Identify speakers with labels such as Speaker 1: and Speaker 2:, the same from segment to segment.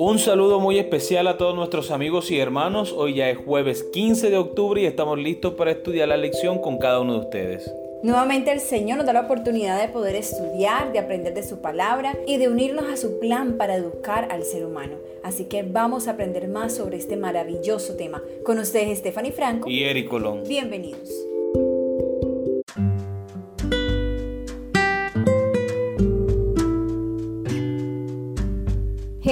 Speaker 1: Un saludo muy especial a todos nuestros amigos y hermanos. Hoy ya es jueves 15 de octubre y estamos listos para estudiar la lección con cada uno de ustedes.
Speaker 2: Nuevamente el Señor nos da la oportunidad de poder estudiar, de aprender de su palabra y de unirnos a su plan para educar al ser humano. Así que vamos a aprender más sobre este maravilloso tema. Con ustedes Stephanie Franco
Speaker 1: y Eric Colón.
Speaker 2: Bienvenidos.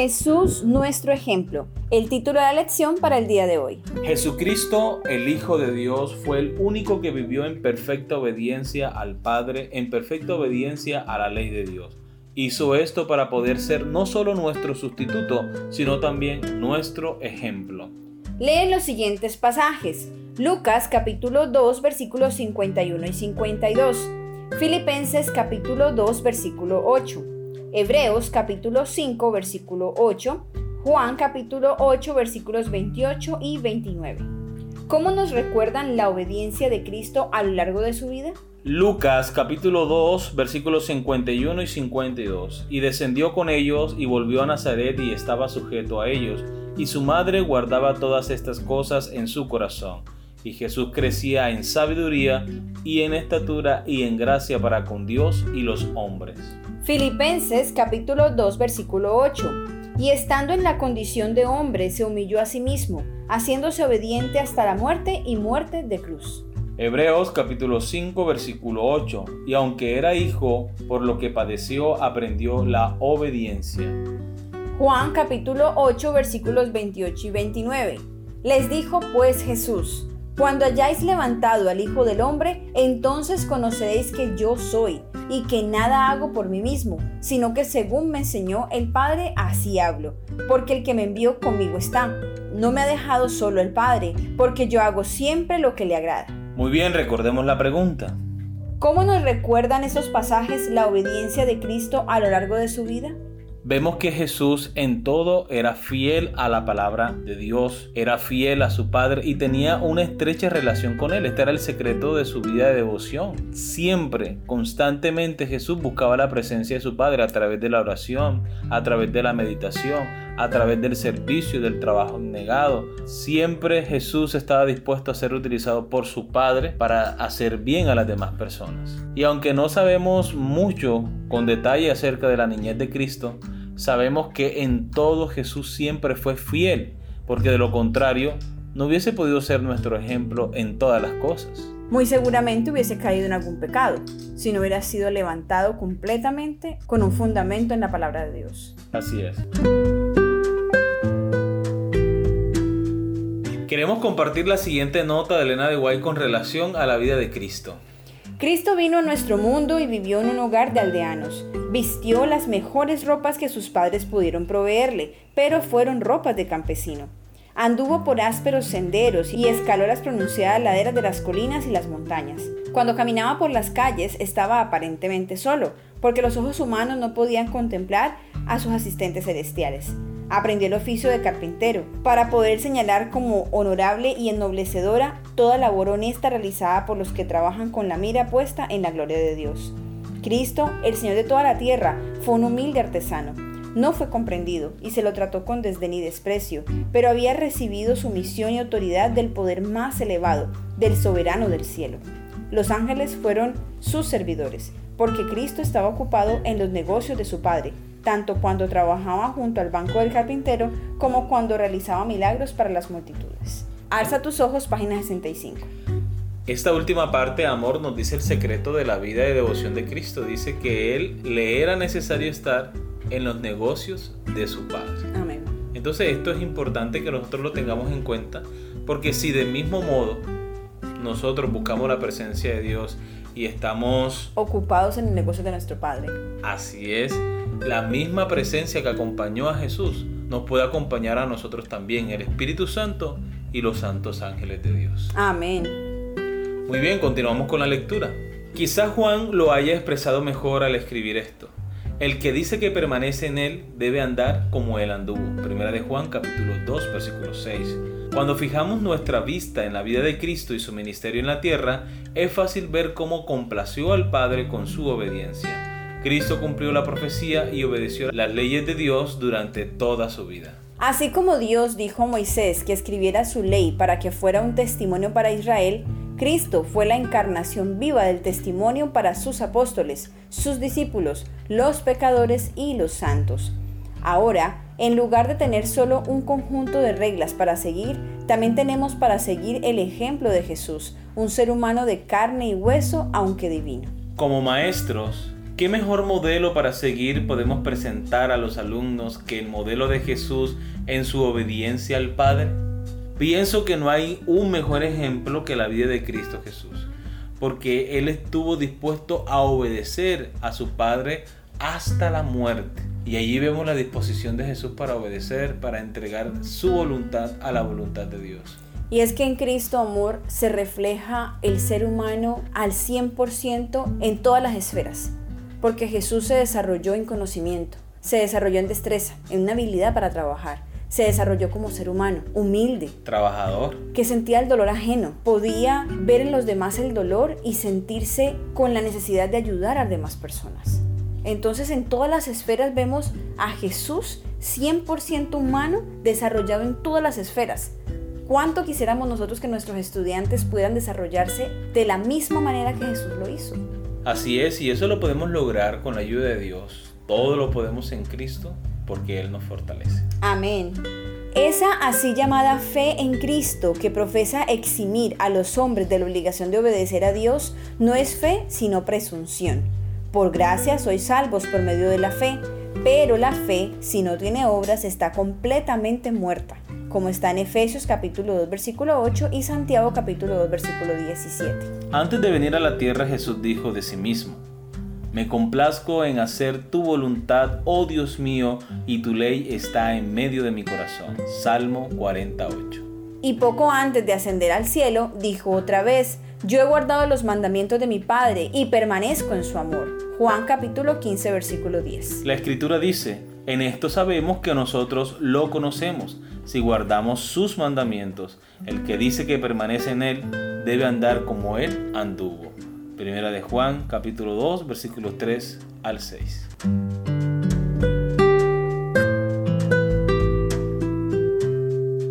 Speaker 2: Jesús nuestro ejemplo. El título de la lección para el día de hoy.
Speaker 1: Jesucristo, el Hijo de Dios, fue el único que vivió en perfecta obediencia al Padre, en perfecta obediencia a la ley de Dios. Hizo esto para poder ser no solo nuestro sustituto, sino también nuestro ejemplo.
Speaker 2: Leen los siguientes pasajes. Lucas capítulo 2 versículos 51 y 52. Filipenses capítulo 2 versículo 8. Hebreos capítulo 5 versículo 8, Juan capítulo 8 versículos 28 y 29. ¿Cómo nos recuerdan la obediencia de Cristo a lo largo de su vida?
Speaker 1: Lucas capítulo 2 versículos 51 y 52. Y descendió con ellos y volvió a Nazaret y estaba sujeto a ellos, y su madre guardaba todas estas cosas en su corazón. Y Jesús crecía en sabiduría y en estatura y en gracia para con Dios y los hombres.
Speaker 2: Filipenses capítulo 2 versículo 8. Y estando en la condición de hombre, se humilló a sí mismo, haciéndose obediente hasta la muerte y muerte de cruz.
Speaker 1: Hebreos capítulo 5 versículo 8. Y aunque era hijo, por lo que padeció, aprendió la obediencia.
Speaker 2: Juan capítulo 8 versículos 28 y 29. Les dijo pues Jesús, cuando hayáis levantado al Hijo del Hombre, entonces conoceréis que yo soy, y que nada hago por mí mismo, sino que según me enseñó el Padre, así hablo, porque el que me envió conmigo está. No me ha dejado solo el Padre, porque yo hago siempre lo que le agrada.
Speaker 1: Muy bien, recordemos la pregunta.
Speaker 2: ¿Cómo nos recuerdan esos pasajes la obediencia de Cristo a lo largo de su vida?
Speaker 1: Vemos que Jesús en todo era fiel a la palabra de Dios, era fiel a su Padre y tenía una estrecha relación con Él. Este era el secreto de su vida de devoción. Siempre, constantemente Jesús buscaba la presencia de su Padre a través de la oración, a través de la meditación, a través del servicio, del trabajo negado. Siempre Jesús estaba dispuesto a ser utilizado por su Padre para hacer bien a las demás personas. Y aunque no sabemos mucho con detalle acerca de la niñez de Cristo, sabemos que en todo Jesús siempre fue fiel, porque de lo contrario no hubiese podido ser nuestro ejemplo en todas las cosas.
Speaker 2: Muy seguramente hubiese caído en algún pecado, si no hubiera sido levantado completamente con un fundamento en la palabra de Dios.
Speaker 1: Así es. Queremos compartir la siguiente nota de Elena de Guay con relación a la vida de Cristo.
Speaker 2: Cristo vino a nuestro mundo y vivió en un hogar de aldeanos. Vistió las mejores ropas que sus padres pudieron proveerle, pero fueron ropas de campesino. Anduvo por ásperos senderos y escaló las pronunciadas laderas de las colinas y las montañas. Cuando caminaba por las calles estaba aparentemente solo, porque los ojos humanos no podían contemplar a sus asistentes celestiales. Aprendió el oficio de carpintero para poder señalar como honorable y ennoblecedora toda labor honesta realizada por los que trabajan con la mira puesta en la gloria de Dios. Cristo, el Señor de toda la tierra, fue un humilde artesano. No fue comprendido y se lo trató con desdén y desprecio, pero había recibido su misión y autoridad del poder más elevado, del soberano del cielo. Los ángeles fueron sus servidores, porque Cristo estaba ocupado en los negocios de su Padre, tanto cuando trabajaba junto al banco del carpintero como cuando realizaba milagros para las multitudes. Alza tus ojos, página 65.
Speaker 1: Esta última parte, amor, nos dice el secreto de la vida de devoción de Cristo. Dice que Él le era necesario estar en los negocios de su Padre.
Speaker 2: Amén.
Speaker 1: Entonces esto es importante que nosotros lo tengamos en cuenta, porque si del mismo modo nosotros buscamos la presencia de Dios y estamos
Speaker 2: ocupados en el negocio de nuestro Padre.
Speaker 1: Así es, la misma presencia que acompañó a Jesús nos puede acompañar a nosotros también, el Espíritu Santo y los santos ángeles de Dios.
Speaker 2: Amén.
Speaker 1: Muy bien, continuamos con la lectura. Quizás Juan lo haya expresado mejor al escribir esto. El que dice que permanece en él debe andar como él anduvo. Primera de Juan capítulo 2 versículo 6. Cuando fijamos nuestra vista en la vida de Cristo y su ministerio en la tierra, es fácil ver cómo complació al Padre con su obediencia. Cristo cumplió la profecía y obedeció las leyes de Dios durante toda su vida.
Speaker 2: Así como Dios dijo a Moisés que escribiera su ley para que fuera un testimonio para Israel, Cristo fue la encarnación viva del testimonio para sus apóstoles, sus discípulos, los pecadores y los santos. Ahora, en lugar de tener solo un conjunto de reglas para seguir, también tenemos para seguir el ejemplo de Jesús, un ser humano de carne y hueso, aunque divino.
Speaker 1: Como maestros, ¿qué mejor modelo para seguir podemos presentar a los alumnos que el modelo de Jesús en su obediencia al Padre? Pienso que no hay un mejor ejemplo que la vida de Cristo Jesús, porque Él estuvo dispuesto a obedecer a su Padre hasta la muerte. Y allí vemos la disposición de Jesús para obedecer, para entregar su voluntad a la voluntad de Dios.
Speaker 2: Y es que en Cristo, amor, se refleja el ser humano al 100% en todas las esferas, porque Jesús se desarrolló en conocimiento, se desarrolló en destreza, en una habilidad para trabajar, se desarrolló como ser humano, humilde,
Speaker 1: trabajador,
Speaker 2: que sentía el dolor ajeno, podía ver en los demás el dolor y sentirse con la necesidad de ayudar a las demás personas. Entonces en todas las esferas vemos a Jesús 100% humano desarrollado en todas las esferas. ¿Cuánto quisiéramos nosotros que nuestros estudiantes puedan desarrollarse de la misma manera que Jesús lo hizo?
Speaker 1: Así es, y eso lo podemos lograr con la ayuda de Dios. Todo lo podemos en Cristo porque Él nos fortalece.
Speaker 2: Amén. Esa así llamada fe en Cristo que profesa eximir a los hombres de la obligación de obedecer a Dios no es fe sino presunción. Por gracia sois salvos por medio de la fe, pero la fe, si no tiene obras, está completamente muerta, como está en Efesios capítulo 2 versículo 8 y Santiago capítulo 2 versículo 17.
Speaker 1: Antes de venir a la tierra Jesús dijo de sí mismo, me complazco en hacer tu voluntad, oh Dios mío, y tu ley está en medio de mi corazón. Salmo 48.
Speaker 2: Y poco antes de ascender al cielo, dijo otra vez, yo he guardado los mandamientos de mi Padre y permanezco en su amor. Juan capítulo 15 versículo 10.
Speaker 1: La escritura dice, en esto sabemos que nosotros lo conocemos, si guardamos sus mandamientos. El que dice que permanece en él debe andar como él anduvo. Primera de Juan, capítulo 2, versículos 3 al 6.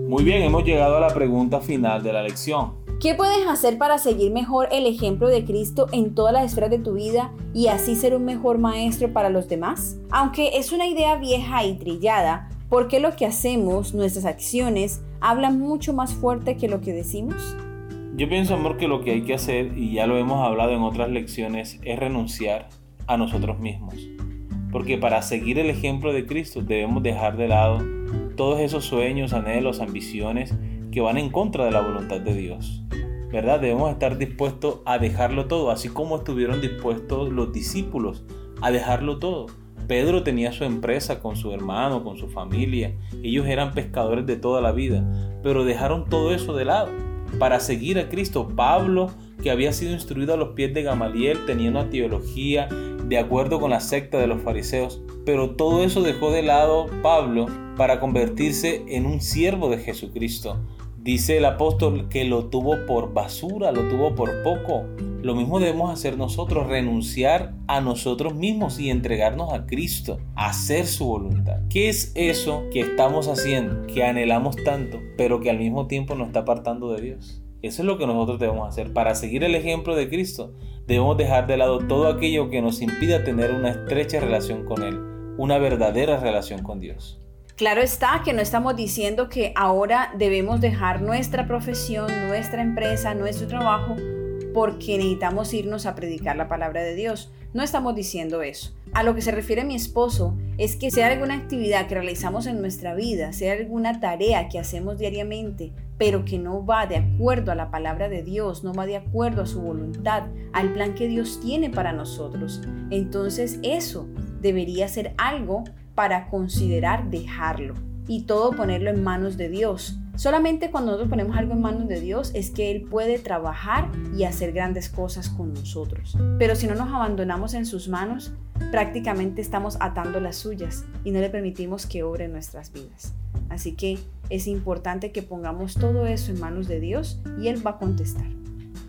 Speaker 1: Muy bien, hemos llegado a la pregunta final de la lección.
Speaker 2: ¿Qué puedes hacer para seguir mejor el ejemplo de Cristo en todas las esferas de tu vida y así ser un mejor maestro para los demás? Aunque es una idea vieja y trillada, ¿por qué lo que hacemos, nuestras acciones, hablan mucho más fuerte que lo que decimos?
Speaker 1: Yo pienso, amor, que lo que hay que hacer, y ya lo hemos hablado en otras lecciones, es renunciar a nosotros mismos. Porque para seguir el ejemplo de Cristo debemos dejar de lado todos esos sueños, anhelos, ambiciones que van en contra de la voluntad de Dios. ¿Verdad? Debemos estar dispuestos a dejarlo todo, así como estuvieron dispuestos los discípulos a dejarlo todo. Pedro tenía su empresa con su hermano, con su familia. Ellos eran pescadores de toda la vida, pero dejaron todo eso de lado para seguir a Cristo. Pablo, que había sido instruido a los pies de Gamaliel, tenía una teología de acuerdo con la secta de los fariseos, pero todo eso dejó de lado Pablo para convertirse en un siervo de Jesucristo. Dice el apóstol que lo tuvo por basura, lo tuvo por poco. Lo mismo debemos hacer nosotros, renunciar a nosotros mismos y entregarnos a Cristo, hacer su voluntad. ¿Qué es eso que estamos haciendo, que anhelamos tanto, pero que al mismo tiempo nos está apartando de Dios? Eso es lo que nosotros debemos hacer. Para seguir el ejemplo de Cristo, debemos dejar de lado todo aquello que nos impida tener una estrecha relación con Él, una verdadera relación con Dios.
Speaker 2: Claro está que no estamos diciendo que ahora debemos dejar nuestra profesión, nuestra empresa, nuestro trabajo porque necesitamos irnos a predicar la palabra de Dios. No estamos diciendo eso. A lo que se refiere mi esposo es que sea alguna actividad que realizamos en nuestra vida, sea alguna tarea que hacemos diariamente, pero que no va de acuerdo a la palabra de Dios, no va de acuerdo a su voluntad, al plan que Dios tiene para nosotros. Entonces eso debería ser algo para considerar dejarlo y todo ponerlo en manos de Dios. Solamente cuando nosotros ponemos algo en manos de Dios es que Él puede trabajar y hacer grandes cosas con nosotros. Pero si no nos abandonamos en sus manos, prácticamente estamos atando las suyas y no le permitimos que obre nuestras vidas. Así que es importante que pongamos todo eso en manos de Dios y Él va a contestar.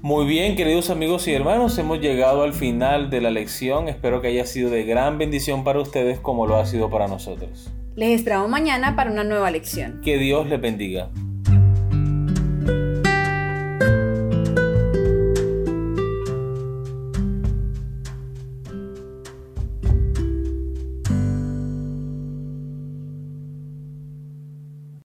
Speaker 1: Muy bien, queridos amigos y hermanos, hemos llegado al final de la lección. Espero que haya sido de gran bendición para ustedes como lo ha sido para nosotros.
Speaker 2: Les esperamos mañana para una nueva lección.
Speaker 1: Que Dios les bendiga.